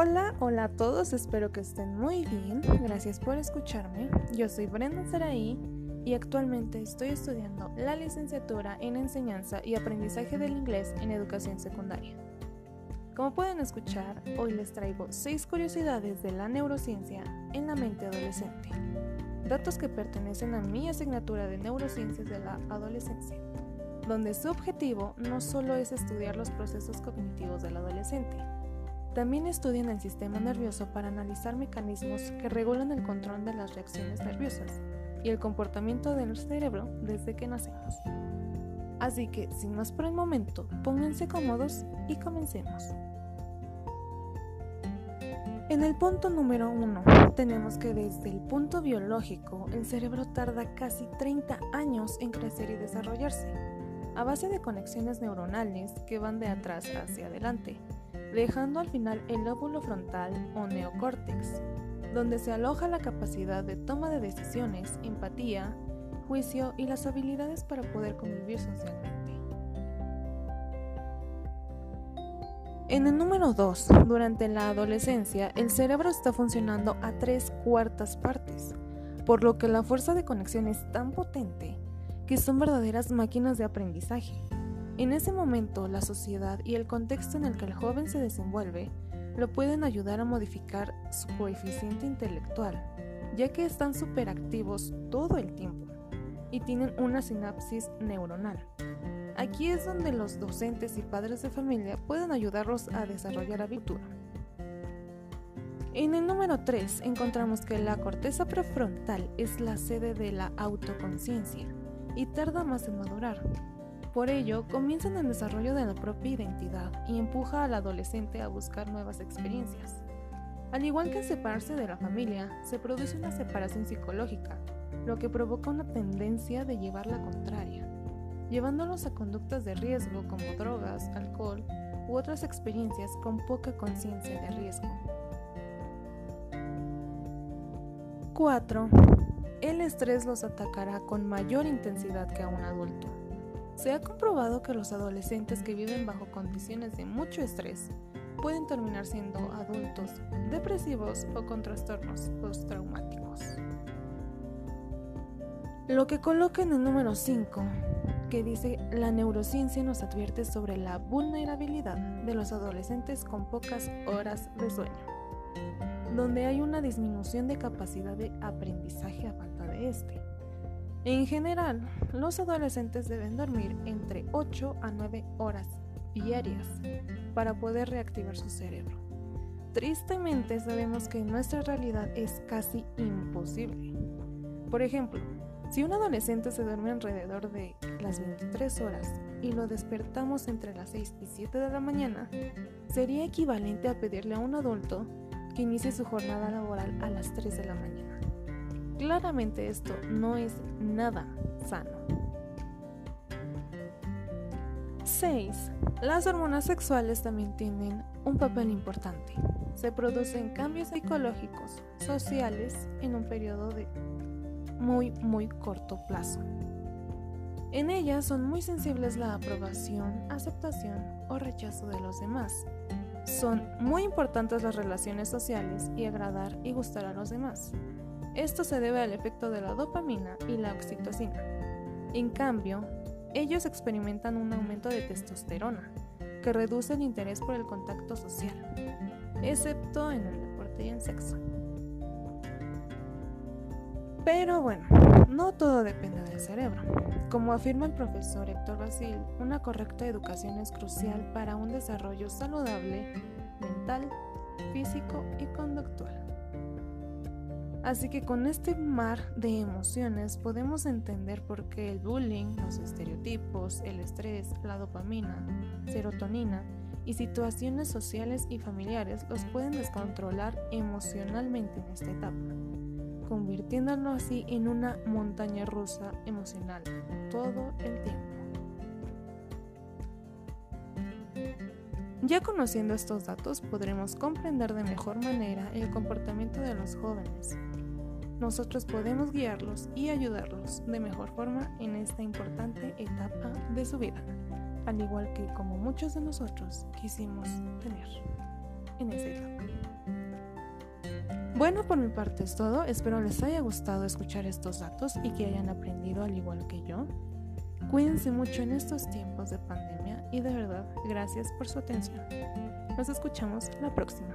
Hola, hola a todos, espero que estén muy bien. Gracias por escucharme. Yo soy Brenda Saraí y actualmente estoy estudiando la licenciatura en enseñanza y aprendizaje del inglés en educación secundaria. Como pueden escuchar, hoy les traigo 6 curiosidades de la neurociencia en la mente adolescente. Datos que pertenecen a mi asignatura de neurociencias de la adolescencia, donde su objetivo no solo es estudiar los procesos cognitivos del adolescente, también estudian el sistema nervioso para analizar mecanismos que regulan el control de las reacciones nerviosas y el comportamiento del cerebro desde que nacemos. Así que, sin más por el momento, pónganse cómodos y comencemos. En el punto número 1 tenemos que desde el punto biológico el cerebro tarda casi 30 años en crecer y desarrollarse, a base de conexiones neuronales que van de atrás hacia adelante dejando al final el lóbulo frontal o neocórtex, donde se aloja la capacidad de toma de decisiones, empatía, juicio y las habilidades para poder convivir socialmente. En el número 2, durante la adolescencia, el cerebro está funcionando a tres cuartas partes, por lo que la fuerza de conexión es tan potente que son verdaderas máquinas de aprendizaje. En ese momento, la sociedad y el contexto en el que el joven se desenvuelve lo pueden ayudar a modificar su coeficiente intelectual, ya que están superactivos todo el tiempo y tienen una sinapsis neuronal. Aquí es donde los docentes y padres de familia pueden ayudarlos a desarrollar abitura. En el número 3 encontramos que la corteza prefrontal es la sede de la autoconciencia y tarda más en madurar, por ello, comienzan el desarrollo de la propia identidad y empuja al adolescente a buscar nuevas experiencias. Al igual que separarse de la familia, se produce una separación psicológica, lo que provoca una tendencia de llevar la contraria, llevándolos a conductas de riesgo como drogas, alcohol u otras experiencias con poca conciencia de riesgo. 4. El estrés los atacará con mayor intensidad que a un adulto. Se ha comprobado que los adolescentes que viven bajo condiciones de mucho estrés pueden terminar siendo adultos depresivos o con trastornos postraumáticos. Lo que coloca en el número 5, que dice la neurociencia nos advierte sobre la vulnerabilidad de los adolescentes con pocas horas de sueño, donde hay una disminución de capacidad de aprendizaje a falta de este en general, los adolescentes deben dormir entre 8 a 9 horas diarias para poder reactivar su cerebro. Tristemente sabemos que en nuestra realidad es casi imposible. Por ejemplo, si un adolescente se duerme alrededor de las 23 horas y lo despertamos entre las 6 y 7 de la mañana, sería equivalente a pedirle a un adulto que inicie su jornada laboral a las 3 de la mañana. Claramente esto no es nada sano. 6. Las hormonas sexuales también tienen un papel importante. Se producen cambios psicológicos, sociales en un periodo de muy, muy corto plazo. En ellas son muy sensibles la aprobación, aceptación o rechazo de los demás. Son muy importantes las relaciones sociales y agradar y gustar a los demás. Esto se debe al efecto de la dopamina y la oxitocina. En cambio, ellos experimentan un aumento de testosterona, que reduce el interés por el contacto social, excepto en el deporte y en sexo. Pero bueno, no todo depende del cerebro. Como afirma el profesor Héctor Basil, una correcta educación es crucial para un desarrollo saludable mental, físico y conductual. Así que con este mar de emociones podemos entender por qué el bullying, los estereotipos, el estrés, la dopamina, serotonina y situaciones sociales y familiares los pueden descontrolar emocionalmente en esta etapa, convirtiéndolo así en una montaña rusa emocional todo el tiempo. Ya conociendo estos datos podremos comprender de mejor manera el comportamiento de los jóvenes. Nosotros podemos guiarlos y ayudarlos de mejor forma en esta importante etapa de su vida, al igual que como muchos de nosotros quisimos tener. en esa etapa. Bueno, por mi parte es todo. Espero les haya gustado escuchar estos datos y que hayan aprendido al igual que yo. Cuídense mucho en estos tiempos de pandemia y de verdad, gracias por su atención. Nos escuchamos la próxima.